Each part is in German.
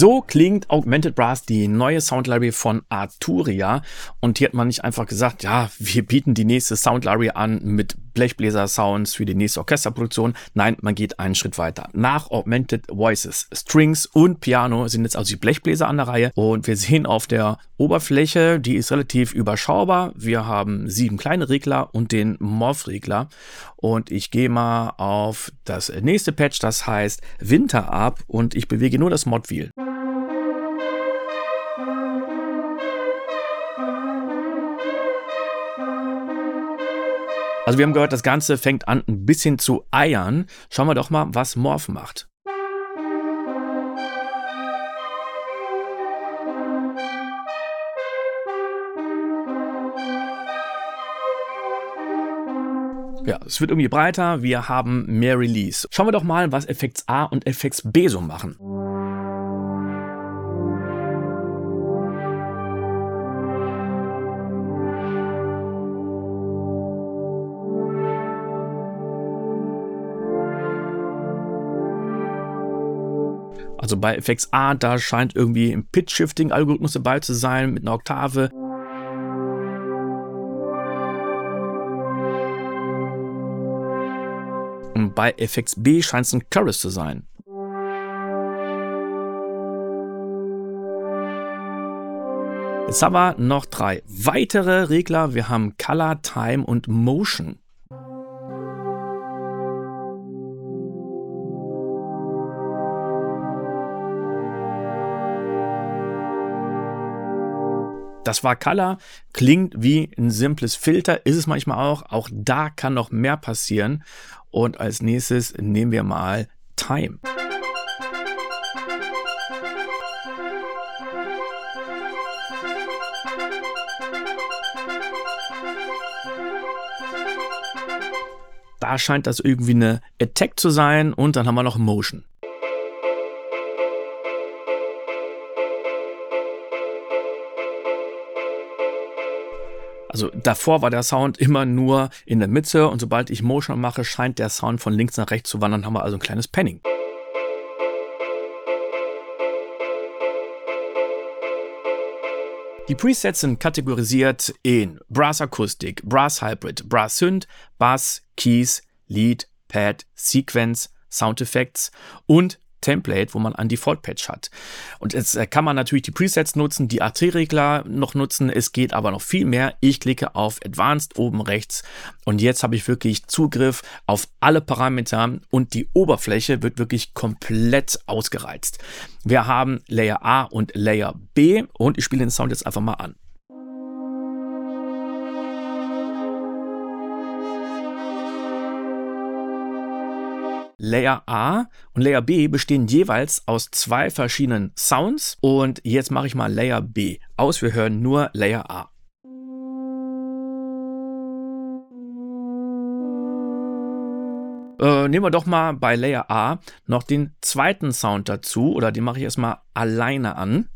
So klingt Augmented Brass, die neue Sound von Arturia. Und hier hat man nicht einfach gesagt, ja, wir bieten die nächste Sound an mit Blechbläser-Sounds für die nächste Orchesterproduktion. Nein, man geht einen Schritt weiter. Nach Augmented Voices, Strings und Piano sind jetzt also die Blechbläser an der Reihe. Und wir sehen auf der Oberfläche, die ist relativ überschaubar. Wir haben sieben kleine Regler und den Morph-Regler. Und ich gehe mal auf das nächste Patch, das heißt Winter ab und ich bewege nur das Mod-Wheel. Also wir haben gehört, das Ganze fängt an ein bisschen zu eiern. Schauen wir doch mal, was Morph macht. Ja, es wird irgendwie breiter, wir haben mehr Release. Schauen wir doch mal, was Effekts A und Effekts B so machen. Also bei Effects A, da scheint irgendwie ein Pitch-Shifting-Algorithmus dabei zu sein mit einer Oktave. Und bei Effects B scheint es ein Chorus zu sein. Jetzt haben wir noch drei weitere Regler. Wir haben Color, Time und Motion. Das war Color, klingt wie ein simples Filter, ist es manchmal auch. Auch da kann noch mehr passieren. Und als nächstes nehmen wir mal Time. Da scheint das irgendwie eine Attack zu sein und dann haben wir noch Motion. Also davor war der Sound immer nur in der Mitte und sobald ich Motion mache, scheint der Sound von links nach rechts zu wandern, haben wir also ein kleines Panning. Die Presets sind kategorisiert in Brass Akustik, Brass Hybrid, Brass Synth, Bass, Keys, Lead, Pad, Sequence, Sound Effects und Template, wo man ein Default-Patch hat. Und jetzt äh, kann man natürlich die Presets nutzen, die AT-Regler noch nutzen. Es geht aber noch viel mehr. Ich klicke auf Advanced oben rechts und jetzt habe ich wirklich Zugriff auf alle Parameter und die Oberfläche wird wirklich komplett ausgereizt. Wir haben Layer A und Layer B und ich spiele den Sound jetzt einfach mal an. Layer A und Layer B bestehen jeweils aus zwei verschiedenen Sounds. Und jetzt mache ich mal Layer B aus. Wir hören nur Layer A. Äh, nehmen wir doch mal bei Layer A noch den zweiten Sound dazu. Oder den mache ich erstmal alleine an.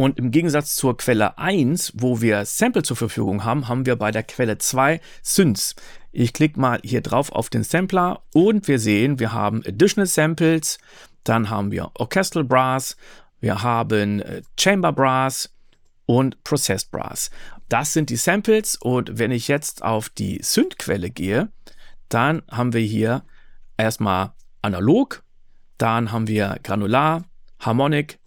Und im Gegensatz zur Quelle 1, wo wir Sample zur Verfügung haben, haben wir bei der Quelle 2 Synths. Ich klicke mal hier drauf auf den Sampler und wir sehen, wir haben Additional Samples, dann haben wir Orchestral Brass, wir haben äh, Chamber Brass und Processed Brass. Das sind die Samples und wenn ich jetzt auf die Synth-Quelle gehe, dann haben wir hier erstmal analog, dann haben wir Granular, Harmonic,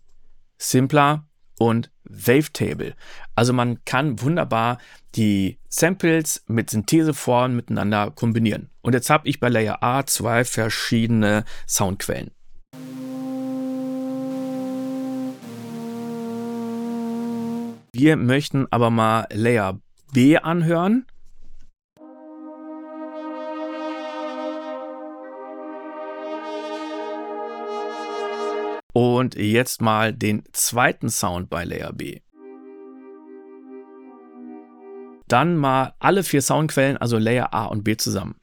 Simpler und Wavetable. Also man kann wunderbar die Samples mit Syntheseformen miteinander kombinieren. Und jetzt habe ich bei Layer A zwei verschiedene Soundquellen. Wir möchten aber mal Layer B anhören. Und jetzt mal den zweiten Sound bei Layer B. Dann mal alle vier Soundquellen, also Layer A und B zusammen.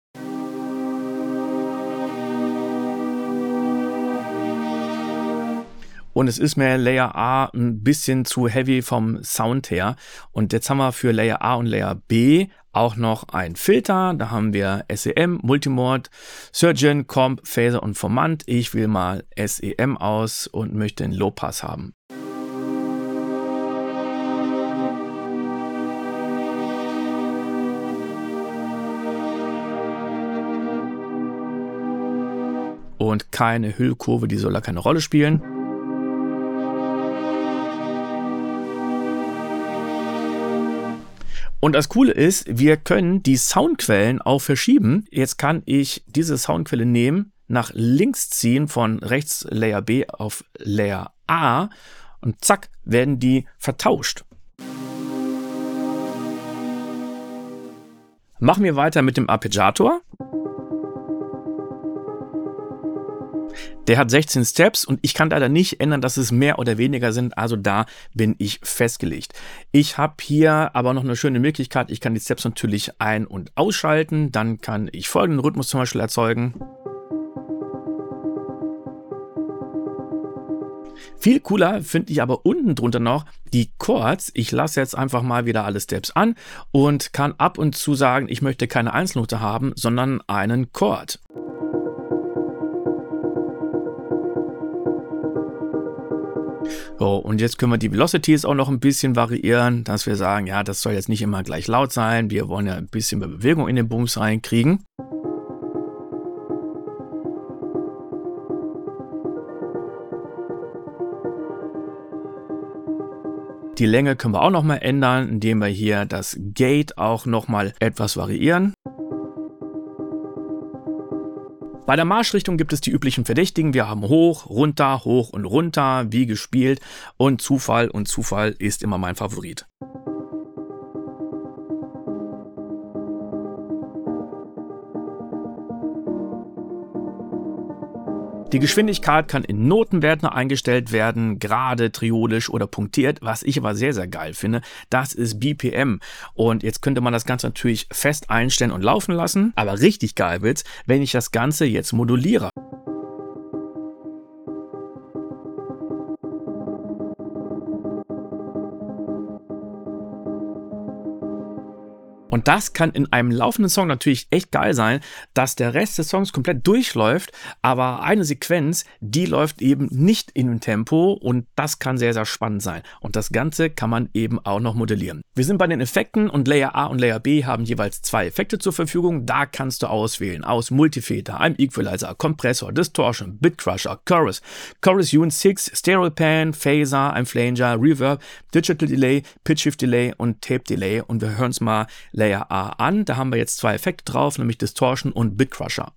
Und es ist mir Layer A ein bisschen zu heavy vom Sound her. Und jetzt haben wir für Layer A und Layer B auch noch ein Filter. Da haben wir SEM, Multimode, Surgeon, Comp, Phaser und Formant. Ich will mal SEM aus und möchte einen Low Pass haben. und keine Hüllkurve, die soll da keine Rolle spielen. Und das Coole ist, wir können die Soundquellen auch verschieben. Jetzt kann ich diese Soundquelle nehmen, nach links ziehen von rechts Layer B auf Layer A und zack, werden die vertauscht. Machen wir weiter mit dem Arpeggiator. Der hat 16 Steps und ich kann leider nicht ändern, dass es mehr oder weniger sind. Also da bin ich festgelegt. Ich habe hier aber noch eine schöne Möglichkeit. Ich kann die Steps natürlich ein- und ausschalten. Dann kann ich folgenden Rhythmus zum Beispiel erzeugen. Viel cooler finde ich aber unten drunter noch die Chords. Ich lasse jetzt einfach mal wieder alle Steps an und kann ab und zu sagen, ich möchte keine Einzelnote haben, sondern einen Chord. So, und jetzt können wir die Velocities auch noch ein bisschen variieren, dass wir sagen, ja, das soll jetzt nicht immer gleich laut sein. Wir wollen ja ein bisschen mehr Bewegung in den Bums reinkriegen. Die Länge können wir auch noch mal ändern, indem wir hier das Gate auch noch mal etwas variieren. Bei der Marschrichtung gibt es die üblichen Verdächtigen. Wir haben hoch, runter, hoch und runter, wie gespielt. Und Zufall und Zufall ist immer mein Favorit. Die Geschwindigkeit kann in Notenwerten eingestellt werden, gerade, triodisch oder punktiert. Was ich aber sehr, sehr geil finde, das ist BPM. Und jetzt könnte man das Ganze natürlich fest einstellen und laufen lassen. Aber richtig geil wird's, wenn ich das Ganze jetzt moduliere. Und das kann in einem laufenden Song natürlich echt geil sein, dass der Rest des Songs komplett durchläuft, aber eine Sequenz, die läuft eben nicht in dem Tempo und das kann sehr, sehr spannend sein. Und das Ganze kann man eben auch noch modellieren. Wir sind bei den Effekten und Layer A und Layer B haben jeweils zwei Effekte zur Verfügung. Da kannst du auswählen aus Multifader, einem Equalizer, Kompressor, Distortion, Bitcrusher, Chorus, Chorus Unit 6, Stereo Pan, Phaser, ein Flanger, Reverb, Digital Delay, Pitch Shift Delay und Tape Delay. Und wir hören es mal Layer A an. Da haben wir jetzt zwei Effekte drauf, nämlich Distortion und Bitcrusher.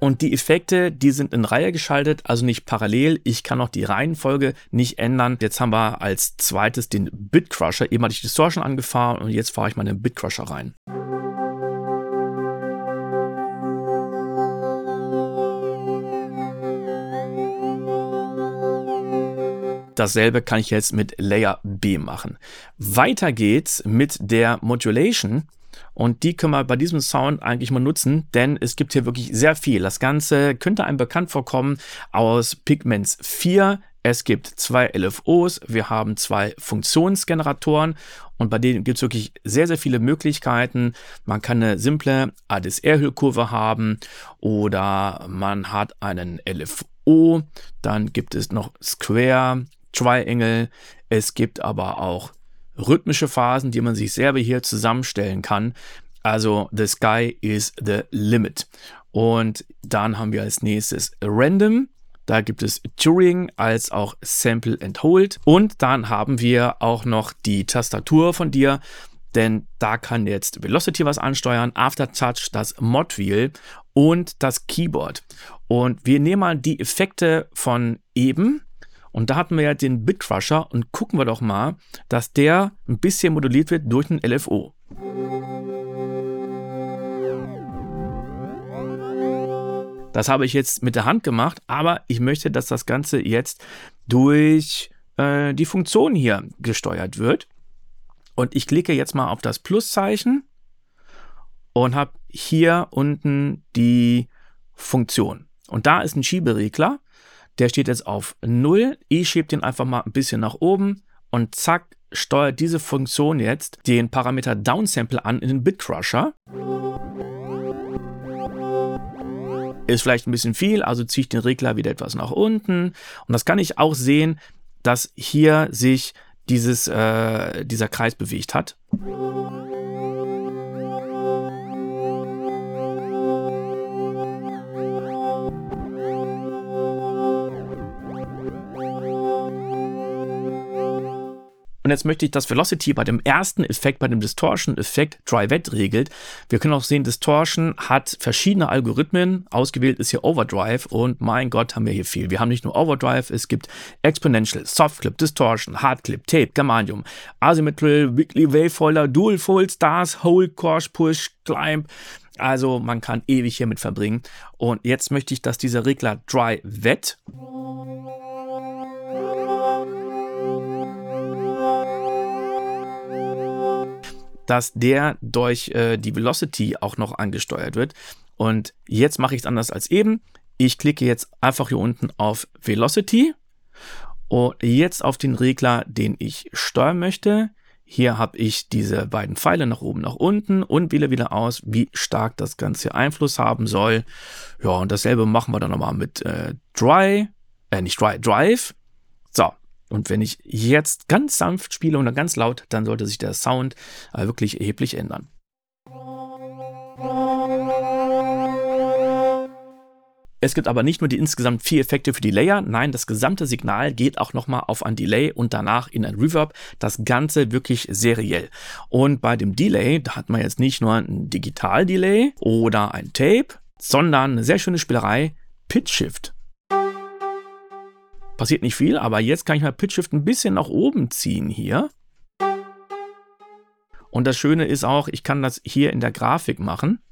Und die Effekte, die sind in Reihe geschaltet, also nicht parallel. Ich kann auch die Reihenfolge nicht ändern. Jetzt haben wir als zweites den Bitcrusher. Eben hatte ich Distortion angefahren und jetzt fahre ich mal den Bitcrusher rein. Dasselbe kann ich jetzt mit Layer B machen. Weiter geht's mit der Modulation. Und die können wir bei diesem Sound eigentlich mal nutzen, denn es gibt hier wirklich sehr viel. Das Ganze könnte einem bekannt vorkommen aus Pigments 4. Es gibt zwei LFOs, wir haben zwei Funktionsgeneratoren und bei denen gibt es wirklich sehr, sehr viele Möglichkeiten. Man kann eine simple ADSR-Hüllkurve haben oder man hat einen LFO. Dann gibt es noch Square, Triangle. Es gibt aber auch rhythmische Phasen, die man sich selber hier zusammenstellen kann. Also the sky is the limit. Und dann haben wir als nächstes Random. Da gibt es Turing als auch Sample and Hold. Und dann haben wir auch noch die Tastatur von dir, denn da kann jetzt Velocity was ansteuern, Aftertouch, das Mod Wheel und das Keyboard. Und wir nehmen mal die Effekte von eben und da hatten wir ja den Bitcrusher und gucken wir doch mal, dass der ein bisschen moduliert wird durch ein LFO. Das habe ich jetzt mit der Hand gemacht, aber ich möchte, dass das Ganze jetzt durch äh, die Funktion hier gesteuert wird. Und ich klicke jetzt mal auf das Pluszeichen und habe hier unten die Funktion. Und da ist ein Schieberegler. Der steht jetzt auf 0. Ich schiebe den einfach mal ein bisschen nach oben und zack, steuert diese Funktion jetzt den Parameter Downsample an in den Bitcrusher. Ist vielleicht ein bisschen viel, also ziehe ich den Regler wieder etwas nach unten. Und das kann ich auch sehen, dass hier sich dieses, äh, dieser Kreis bewegt hat. Und jetzt möchte ich, dass Velocity bei dem ersten Effekt, bei dem Distortion-Effekt Dry-Wet regelt. Wir können auch sehen, Distortion hat verschiedene Algorithmen. Ausgewählt ist hier Overdrive und mein Gott, haben wir hier viel. Wir haben nicht nur Overdrive, es gibt Exponential, Softclip, Distortion, Hardclip, Tape, Germanium, Asymmetrical, Weekly Wavefolder, Dual Fold, Stars, Hold, Course, Push, Climb. Also man kann ewig hiermit verbringen. Und jetzt möchte ich, dass dieser Regler Dry-Wet dass der durch äh, die Velocity auch noch angesteuert wird. Und jetzt mache ich es anders als eben. Ich klicke jetzt einfach hier unten auf Velocity und jetzt auf den Regler, den ich steuern möchte. Hier habe ich diese beiden Pfeile nach oben, nach unten und wähle wieder aus, wie stark das Ganze Einfluss haben soll. Ja, und dasselbe machen wir dann nochmal mit äh, Dry, äh, nicht Dry, Drive. Und wenn ich jetzt ganz sanft spiele oder ganz laut, dann sollte sich der Sound äh, wirklich erheblich ändern. Es gibt aber nicht nur die insgesamt vier Effekte für die Layer, nein, das gesamte Signal geht auch nochmal auf ein Delay und danach in ein Reverb. Das Ganze wirklich seriell. Und bei dem Delay, da hat man jetzt nicht nur ein Digital-Delay oder ein Tape, sondern eine sehr schöne Spielerei, Pitch Shift. Passiert nicht viel, aber jetzt kann ich mal Pitch Shift ein bisschen nach oben ziehen hier. Und das Schöne ist auch, ich kann das hier in der Grafik machen.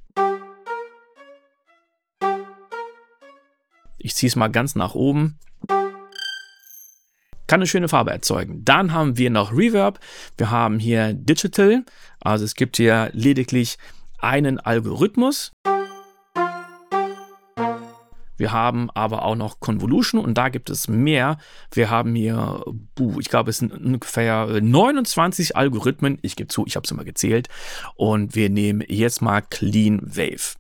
Ich ziehe es mal ganz nach oben. Kann eine schöne Farbe erzeugen. Dann haben wir noch Reverb. Wir haben hier Digital. Also es gibt hier lediglich einen Algorithmus. Wir haben aber auch noch Convolution und da gibt es mehr. Wir haben hier, buh, ich glaube, es sind ungefähr 29 Algorithmen. Ich gebe zu, ich habe es immer gezählt. Und wir nehmen jetzt mal Clean Wave.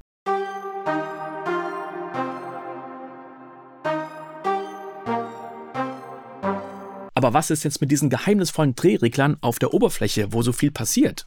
Aber was ist jetzt mit diesen geheimnisvollen Drehreglern auf der Oberfläche, wo so viel passiert?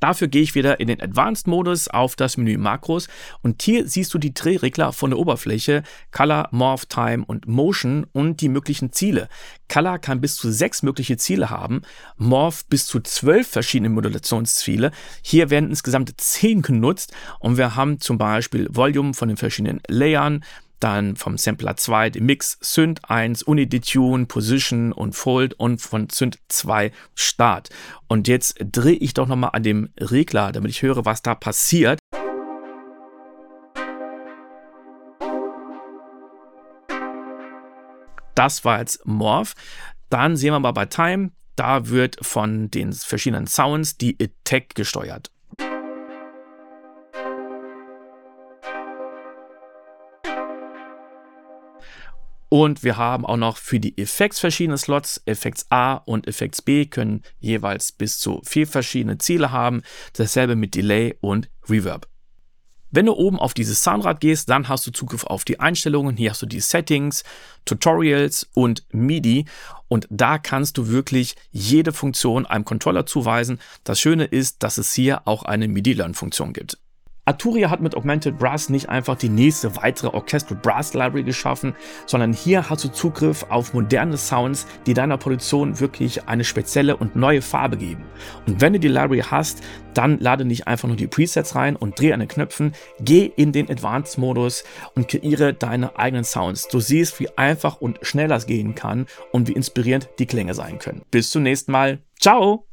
Dafür gehe ich wieder in den Advanced-Modus auf das Menü Makros und hier siehst du die Drehregler von der Oberfläche, Color, Morph, Time und Motion und die möglichen Ziele. Color kann bis zu sechs mögliche Ziele haben, Morph bis zu zwölf verschiedene Modulationsziele. Hier werden insgesamt zehn genutzt und wir haben zum Beispiel Volume von den verschiedenen Layern, dann vom Sampler 2 den Mix Synth 1, Unidetune, Position und Fold und von Synth 2 Start. Und jetzt drehe ich doch nochmal an dem Regler, damit ich höre, was da passiert. Das war jetzt Morph. Dann sehen wir mal bei Time, da wird von den verschiedenen Sounds die Attack gesteuert. Und wir haben auch noch für die Effects verschiedene Slots. Effects A und Effects B können jeweils bis zu vier verschiedene Ziele haben. Dasselbe mit Delay und Reverb. Wenn du oben auf dieses Soundrad gehst, dann hast du Zugriff auf die Einstellungen. Hier hast du die Settings, Tutorials und MIDI. Und da kannst du wirklich jede Funktion einem Controller zuweisen. Das Schöne ist, dass es hier auch eine MIDI-Learn-Funktion gibt. Arturia hat mit Augmented Brass nicht einfach die nächste weitere Orchestral Brass Library geschaffen, sondern hier hast du Zugriff auf moderne Sounds, die deiner Produktion wirklich eine spezielle und neue Farbe geben. Und wenn du die Library hast, dann lade nicht einfach nur die Presets rein und dreh an den Knöpfen, geh in den Advanced Modus und kreiere deine eigenen Sounds. Du siehst, wie einfach und schnell das gehen kann und wie inspirierend die Klänge sein können. Bis zum nächsten Mal. Ciao!